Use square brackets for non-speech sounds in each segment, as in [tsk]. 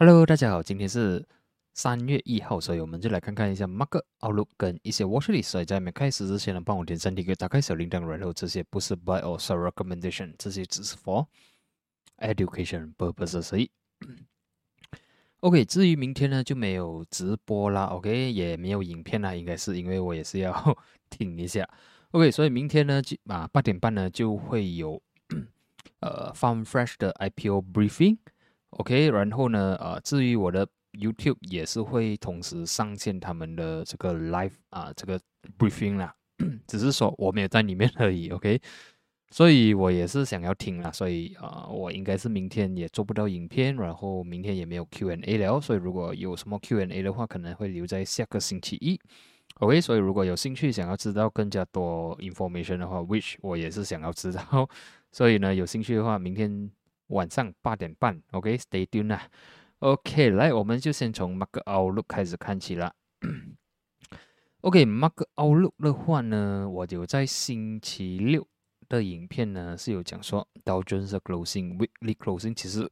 Hello，大家好，今天是三月一号，所以我们就来看看一下 Mark Outlook 跟一些 Watchlist。所以在没开始之前呢，帮我点赞、订阅、打开小铃铛，然后这些不是 Buy or Sell Recommendation，这些只是 For Education purposes。所 [coughs] 以，OK，至于明天呢就没有直播啦，OK，也没有影片啦，应该是因为我也是要 [laughs] 听一下，OK，所以明天呢就啊八点半呢就会有 [coughs] 呃 Farm Fresh 的 IPO Briefing。OK，然后呢，呃，至于我的 YouTube 也是会同时上线他们的这个 Live 啊，这个 Briefing 啦，[clears throat] 只是说我没有在里面而已。OK，所以我也是想要听啦，所以啊，我应该是明天也做不到影片，然后明天也没有 Q&A 了，所以如果有什么 Q&A 的话，可能会留在下个星期一。OK，所以如果有兴趣想要知道更加多 information 的话，which 我也是想要知道，[laughs] 所以呢，有兴趣的话，明天。晚上八点半，OK，Stay tuned 啊，OK，来，我们就先从 Mark Outlook 开始看起了。OK，Mark Outlook 的话呢，我就在星期六的影片呢是有讲说，道琼斯 Closing Weekly Closing 其实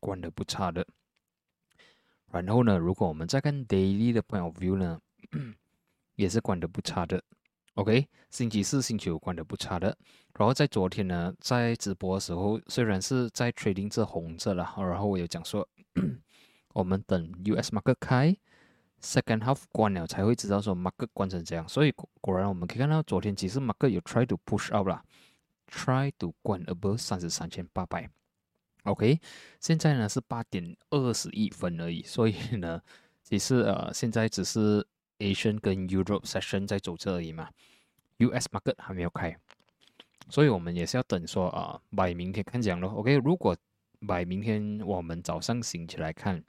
关的不差的。然后呢，如果我们再看 Daily 的 Point of View 呢，也是关的不差的。OK，星期四、星期五关的不差的。然后在昨天呢，在直播的时候，虽然是在 trading 这红色了，然后我有讲说，我们等 US market 开，second half 关了才会知道说 market 关成这样。所以果然我们可以看到，昨天其实 market 有 try to push out 啦，try to 关 above 三十三千八百。OK，现在呢是八点二十一分而已，所以呢，其实呃现在只是。Asian 跟 Europe session 在走这而已嘛，US market 还没有开，所以我们也是要等说啊，买明天看讲咯。OK，如果买明天我们早上醒起来看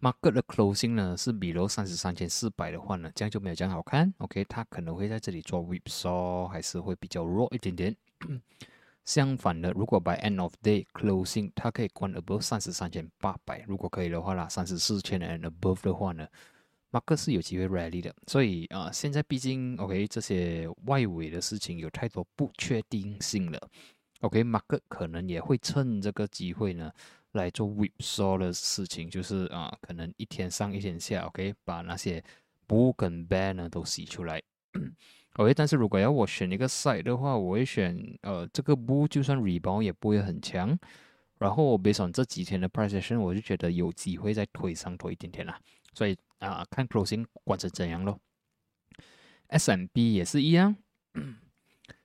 ，market 的 closing 呢是比如三十三千四百的话呢，这样就没有这样好看。OK，它可能会在这里做 whipsaw，还是会比较弱一点点。[coughs] 相反的，如果 by end of day closing，它可以关 above 三十三千八百，如果可以的话啦，三十四千 and above 的话呢？马克是有机会 rally 的，所以啊，现在毕竟 OK 这些外围的事情有太多不确定性了，OK 马克可能也会趁这个机会呢来做 whipsaw 的事情，就是啊，可能一天上一天下，OK 把那些 bull 跟 bear 呢都洗出来，[coughs] OK 但是如果要我选一个 side 的话，我会选呃这个 bull 就算 rebound 也不会很强，然后 based on 这几天的 price action，我就觉得有机会再推上多一点点啦，所以。啊，看 closing 关成怎样咯。S M B 也是一样，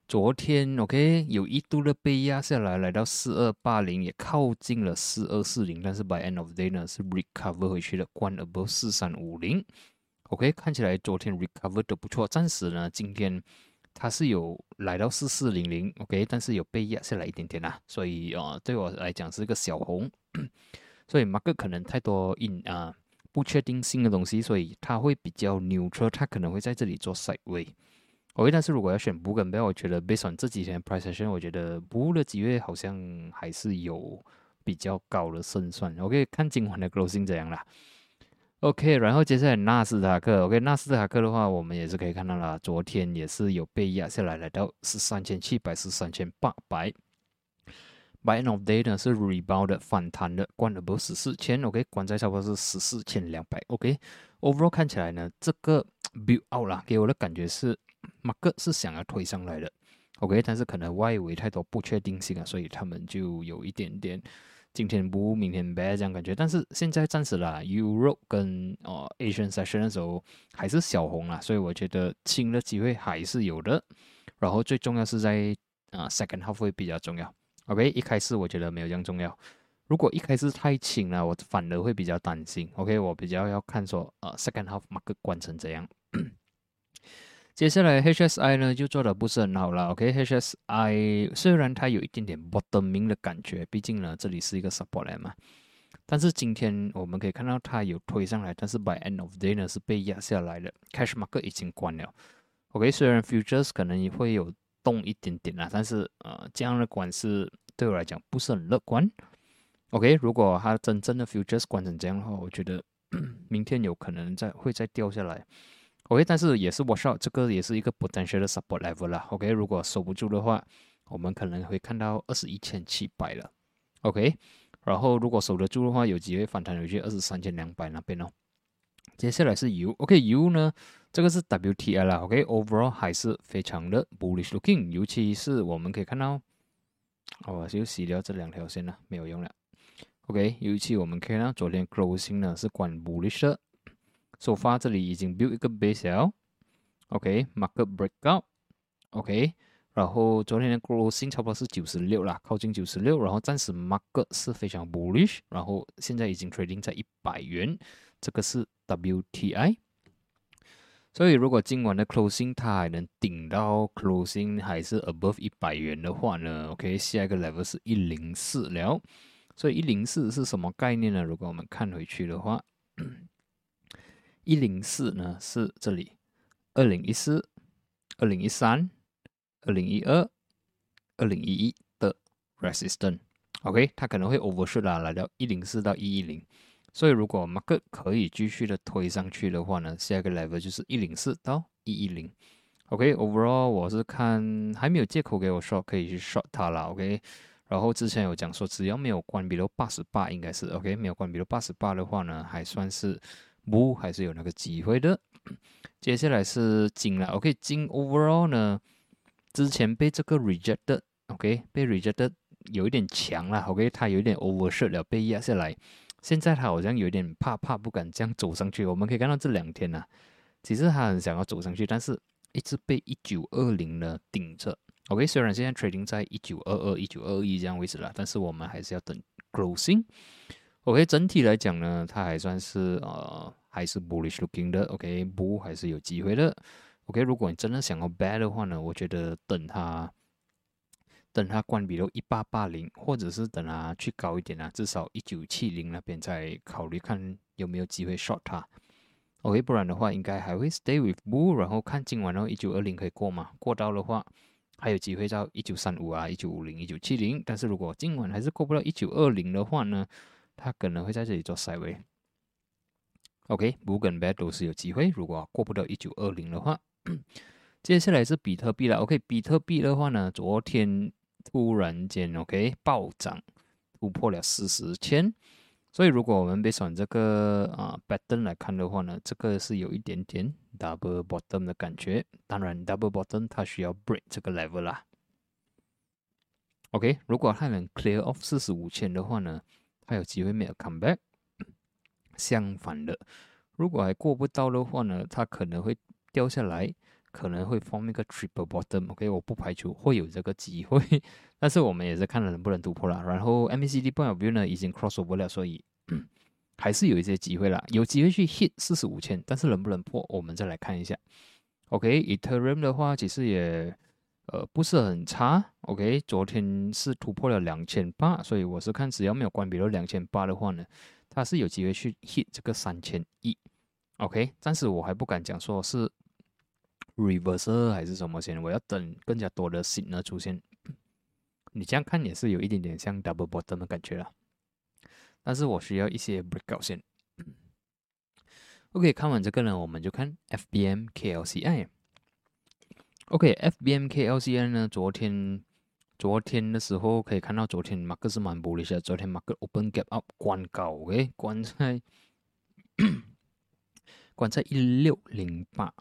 昨天 OK 有一度的被压下来，来到四二八零，也靠近了四二四零，但是 by end of day 呢是 recover 回去了，关 above 四三五零。OK 看起来昨天 recover 的不错，暂时呢今天它是有来到四四零零 OK，但是有被压下来一点点啦，所以啊对我来讲是一个小红，[coughs] 所以 mark 可能太多 in 啊。不确定性的东西，所以它会比较 neutral，它可能会在这里做 side way。OK，但是如果要选 bull 跟 bear，我觉得 based on 这几天的 price action，我觉得 bull 的机会好像还是有比较高的胜算。OK，看今晚的 closing 怎样啦。OK，然后接下来纳斯达克，OK，纳斯达克的话，我们也是可以看到了，昨天也是有被压下来，来到十三千七百，十三千八百。By end of day 呢是 rebound 的反弹的，关了不是十四千，OK，关在差不多是十四千两百，OK，overall 看起来呢，这个 [tsk] build out 啦，给我的感觉是 market 是想要推上来的，OK，但是可能外围太多不确定性啊，所以他们就有一点点今天不明天 bad 这样感觉，但是现在暂时啦，Europe 跟哦 Asian session 的时候还是小红啦，所以我觉得轻的机会还是有的，然后最重要是在啊 second half 会比较重要。OK，一开始我觉得没有这样重要。如果一开始太轻了，我反而会比较担心。OK，我比较要看说，呃，second half market 关成怎样。接下来 HSI 呢就做的不是很好了。OK，HSI 虽然它有一点点 bottoming 的感觉，毕竟呢这里是一个 support 嘛。但是今天我们可以看到它有推上来，但是 by end of day 呢是被压下来了，cash market 已经关了。OK，虽然 futures 可能也会有。动一点点啦，但是呃，这样的管是对我来讲不是很乐观。OK，如果它真正的 futures 管成这样的话，我觉得 [coughs] 明天有可能再会再掉下来。OK，但是也是 watch out，这个也是一个 potential 的 support level 啦。OK，如果守不住的话，我们可能会看到二十一千七百了。OK，然后如果守得住的话，有机会反弹回去二十三千两百那边哦。接下来是油，OK，油呢，这个是 WTI 啦，OK，overall 还是非常的 bullish looking，尤其是我们可以看到，哦，就洗掉这两条线了，没有用了。OK，尤其我们可以看到昨天 closing 呢是关 bullish 的，首发这里已经 build 一个 base 了，OK，market breakout，OK。然后昨天的 closing 差不多是九十六啦，靠近九十六。然后暂时 market 是非常 bullish，然后现在已经 trading 在一百元，这个是 WTI。所以如果今晚的 closing 它还能顶到 closing 还是 above 一百元的话呢，OK，下一个 level 是一零四了。所以一零四是什么概念呢？如果我们看回去的话，一零四呢是这里二零一四、二零一三。二零一二、二零一一的 resistance，OK，它可能会 overshoot 啦，来到一零四到一一零。所以如果 market 可以继续的推上去的话呢，下一个 level 就是一零四到一一零。OK，overall 我是看还没有借口给我 short，可以去 short 它啦。OK，然后之前有讲说，只要没有关闭到八十八，应该是 OK，没有关闭到八十八的话呢，还算是不还是有那个机会的。[coughs] 接下来是金了，OK，金 overall 呢？之前被这个 rejected，OK，被 rejected 有一点强了，OK，它有一点 overshoot 了，被压下来。现在他好像有点怕怕，不敢这样走上去。我们可以看到这两天呢，其实他很想要走上去，但是一直被一九二零呢顶着。OK，虽然现在 trading 在一九二二、一九二一这样位置了，但是我们还是要等 closing。OK，整体来讲呢，它还算是呃还是 bullish looking 的，OK，bull 还是有机会的。OK，如果你真的想要 bad 的话呢，我觉得等它等它关闭到一八八零，或者是等它去高一点啊，至少一九七零那边再考虑看有没有机会 short 它。OK，不然的话应该还会 stay with bull，然后看今晚然后一九二零可以过吗？过到的话还有机会到一九三五啊、一九五零、一九七零。但是如果今晚还是过不到一九二零的话呢，它可能会在这里做 side way。OK，bull 跟 bad 都是有机会，如果过不到一九二零的话。接下来是比特币了，OK，比特币的话呢，昨天突然间 OK 暴涨，突破了四十千，所以如果我们被选这个啊 pattern 来看的话呢，这个是有一点点 double bottom 的感觉，当然 double bottom 它需要 break 这个 level 啦，OK，如果它能 clear off 四十五千的话呢，它有机会没有 come back，相反的，如果还过不到的话呢，它可能会。掉下来可能会 form 一个 triple bottom，OK，我不排除会有这个机会，但是我们也是看能不能突破了。然后 MACD point of view 呢已经 cross over 了，所以 [clears throat] 还是有一些机会啦，有机会去 hit 四十五千，但是能不能破，我们再来看一下。OK，Ethereum 的话其实也呃不是很差，OK，昨天是突破了两千八，所以我是看只要没有关闭到两千八的话呢，它是有机会去 hit 这个三千一。OK，暂时我还不敢讲说是。Reverse 还是什么先？我要等更加多的 signal 出现。你这样看也是有一点点像 double bottom 的感觉了。但是我需要一些 breakout 线。OK，看完这个呢，我们就看 FBM KLCI。OK，FBM KLCI 呢，昨天昨天的时候可以看到，昨天 market 是蛮 bullish 的。昨天 market open gap up 关高，OK，关在关在一六零八。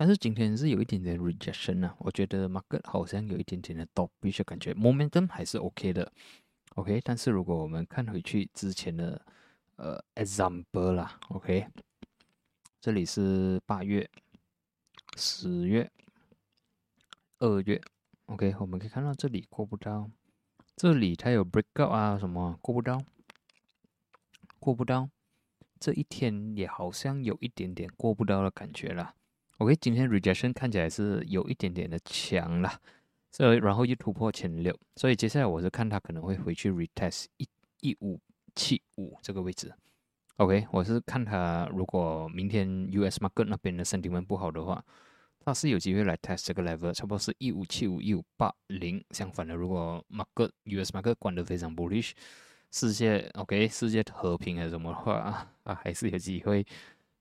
但是今天是有一点点 rejection 啊，我觉得 market 好像有一点点的 d o p i s h 感觉，momentum 还是 OK 的，OK。但是如果我们看回去之前的呃 example 啦，OK，这里是八月、十月、二月，OK，我们可以看到这里过不到，这里它有 breakout 啊什么过不到，过不到，这一天也好像有一点点过不到的感觉了。OK，今天 rejection 看起来是有一点点的强了，所以然后又突破前六，所以接下来我是看它可能会回去 retest 一一五七五这个位置。OK，我是看它如果明天 US market 那边的 sentiment 不好的话，它是有机会来 test 这个 level，差不多是一五七五一五八零。相反的，如果 market US market 关得非常 bullish，世界 OK 世界和平还是什么的话啊，还是有机会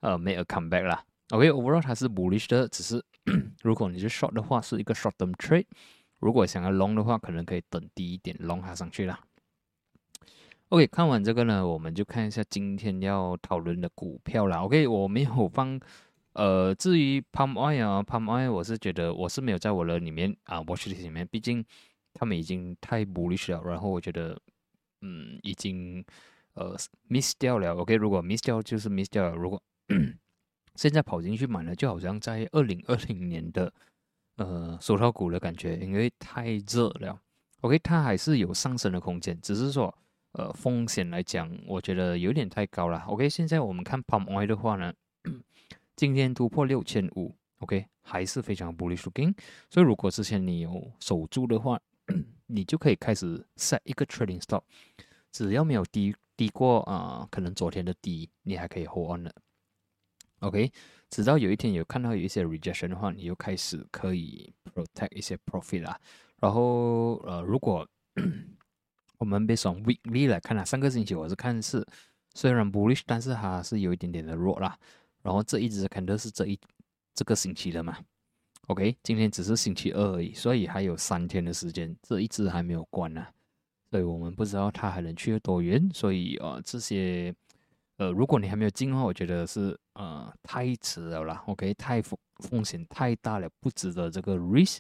呃 make a comeback 啦。OK，overall 它是 bullish 的，只是 [clears throat] 如果你是 short 的话，是一个 short term trade。如果想要 long 的话，可能可以等低一点 long 它上去啦。OK，看完这个呢，我们就看一下今天要讨论的股票啦。OK，我没有放，呃，至于 Palm Oil 啊，Palm Oil，我是觉得我是没有在我的里面啊，Watch List 里面，毕竟他们已经太 bullish 了，然后我觉得，嗯，已经呃 miss 掉了。OK，如果 miss 掉就是 miss 掉了。如果现在跑进去买了，就好像在二零二零年的呃手套股的感觉，因为太热了。OK，它还是有上升的空间，只是说。呃，风险来讲，我觉得有点太高了。OK，现在我们看 Palm Oil 的话呢，[clears throat] 今天突破六千五，OK，还是非常 bullish looking。所以如果之前你有守住的话，[clears throat] 你就可以开始 set 一个 trading stop，只要没有低低过啊，可能昨天的低，你还可以 hold on 的。OK，直到有一天有看到有一些 rejection 的话，你就开始可以 protect 一些 profit 啦。然后呃，如果 [coughs] 我们别从 weekly 来看啊，上个星期我是看是虽然 bullish，但是它是有一点点的弱啦。然后这一只看的是这一这个星期的嘛，OK，今天只是星期二而已，所以还有三天的时间，这一只还没有关呢，所以我们不知道它还能去多远。所以呃，这些呃，如果你还没有进的话，我觉得是呃太迟了啦，OK，太风风险太大了，不值得这个 risk。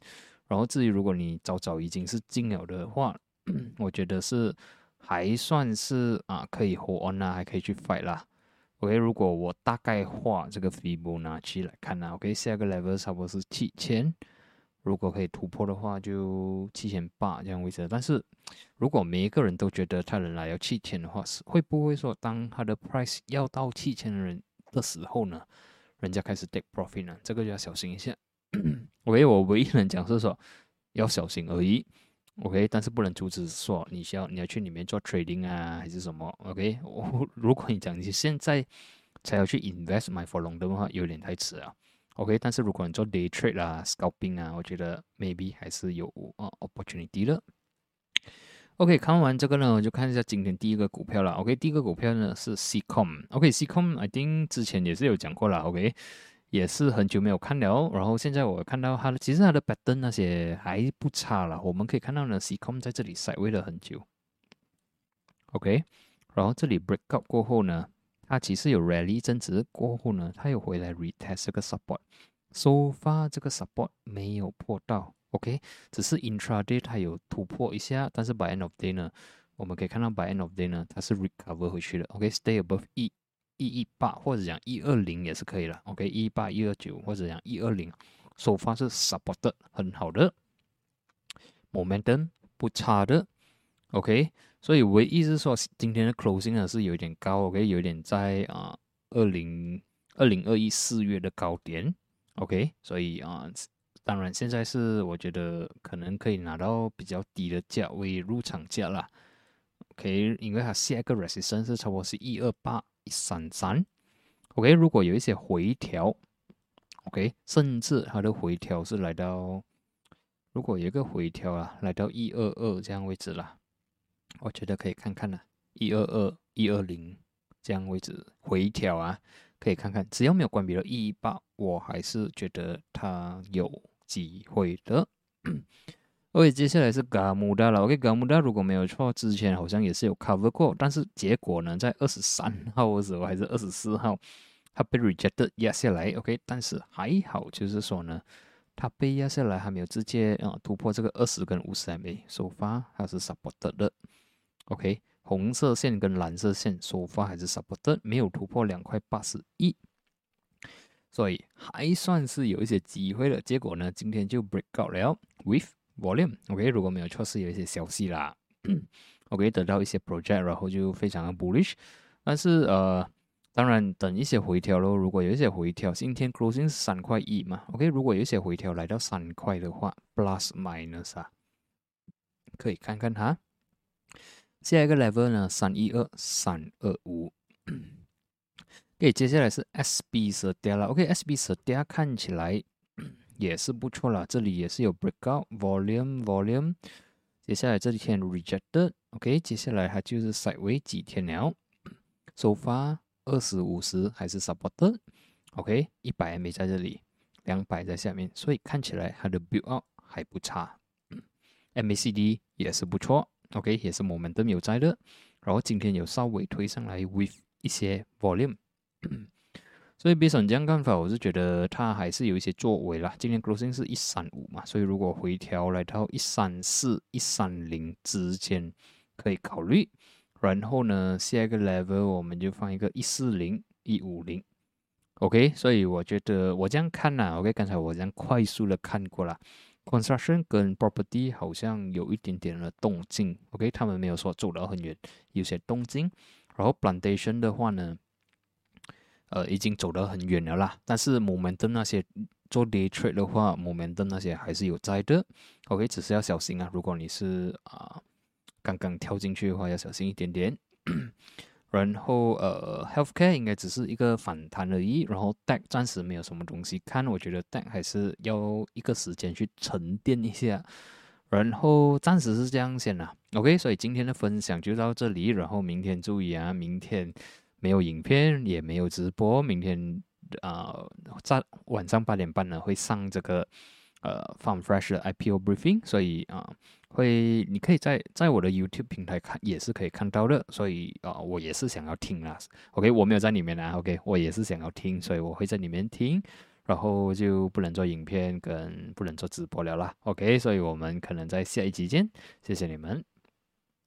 然后至于如果你早早已经是进了的话，我觉得是还算是啊，可以 hold on 啊，还可以去 fight 啦。OK，如果我大概画这个 Fibonacci 来看呢，OK，下个 level 差不多是七千，如果可以突破的话，就七千八这样位置。但是如果每一个人都觉得他能来要七千的话，是会不会说当他的 price 要到七千的人的时候呢，人家开始 take profit 呢？这个就要小心一下。[clears throat] OK，我唯一能讲是说要小心而已。OK，但是不能阻止说你需要你要去里面做 trading 啊，还是什么？OK，我 [laughs] 如果你讲你现在才要去 invest my for long 的话，有点太迟了。OK，但是如果你做 day trade 啊，scalping 啊，我觉得 maybe 还是有啊 opportunity 的。OK，看完这个呢，我就看一下今天第一个股票了。OK，第一个股票呢是 CCom。OK，CCom，I think 之前也是有讲过了。OK。也是很久没有看了，然后现在我看到它的，其实它的 pattern 那些还不差了。我们可以看到呢，C com 在这里 s i d e w a y 了很久，OK，然后这里 break up 过后呢，它其实有 rally 增值过后呢，它又回来 retest 这个 support，so far 这个 support 没有破到，OK，只是 intraday 它有突破一下，但是 by end of day 呢，我们可以看到 by end of day 呢，它是 recover 回去的，OK，stay above 一。一一八或者讲一二零也是可以了，OK，一八一二九或者讲一二零，首发是 support 很好的，momentum 不差的，OK，所以唯一是说今天的 closing 呢是有点高，OK，有点在啊二零二零二一四月的高点，OK，所以啊，当然现在是我觉得可能可以拿到比较低的价位入场价啦，OK，因为它下一个 resistance 是差不多是一二八一。三三，OK，如果有一些回调，OK，甚至它的回调是来到，如果有一个回调啊，来到一二二这样位置了，我觉得可以看看呢，一二二、一二零这样位置回调啊，可以看看，只要没有关闭到一一八，我还是觉得它有机会的。[coughs] OK，接下来是嘎姆达了。OK，嘎姆达如果没有错，之前好像也是有 cover 过，但是结果呢，在二十三 [laughs] 号的时候还是二十四号，它被 rejected 压下来。OK，但是还好，就是说呢，它被压下来还没有直接啊突破这个二十跟五十 MA 首发还是 support 的。OK，红色线跟蓝色线首发还是 support，没有突破两块八十一，所以还算是有一些机会的。结果呢，今天就 break out 了，with Volume，OK，如果没有错是有一些消息啦，OK，得到一些 project，然后就非常的 bullish，但是呃，当然等一些回调咯，如果有一些回调，今天 closing 是三块一嘛，OK，如果有一些回调来到三块的话，plus minus 啊，可以看看它下一个 level 呢，三一二三二五，[clears throat] OK，接下来是 SB 色跌了，OK，SB 色跌看起来。[clears throat] 也是不错啦，这里也是有 breakout volume volume，接下来这几天 rejected，OK，接下来它就是 sideways 几天了，[clears throat] 首发二十五十还是 supported，OK，一百没在这里，两百在下面，所以看起来它的 build up 还不差，MACD 也是不错。，OK，也是 momentum 有在的，然后今天有稍微推上来 with 一些 volume，所以 based on 这样看法，我是觉得它还是有一些作为啦。今天 closing 是一三五嘛，所以如果回调来到一三四、一三零之间可以考虑。然后呢，下一个 level 我们就放一个一四零、一五零。OK，所以我觉得我这样看呐，OK，刚才我这样快速的看过了，construction 跟 property 好像有一点点的动静，OK，他们没有说走得很远，有些动静。然后 plantation 的话呢，呃，已经走得很远了啦。但是 momentum 那些做 day trade 的话，momentum 那些还是有在的，OK，只是要小心啊。如果你是啊刚刚跳进去的话，要小心一点点。然后呃，healthcare 应该只是一个反弹而已。然后 deck 暂时没有什么东西看，我觉得 deck 还是要一个时间去沉淀一下。然后暂时是这样先啦。OK，所以今天的分享就到这里。然后明天注意啊，明天没有影片，也没有直播。明天啊，在晚上八点半呢会上这个呃 Farm Fresh 的 IPO briefing，所以啊。会，你可以在在我的 YouTube 平台看，也是可以看到的。所以啊，我也是想要听啦。OK，我没有在里面啊。OK，我也是想要听，所以我会在里面听，然后就不能做影片跟不能做直播了啦。OK，所以我们可能在下一集见，谢谢你们。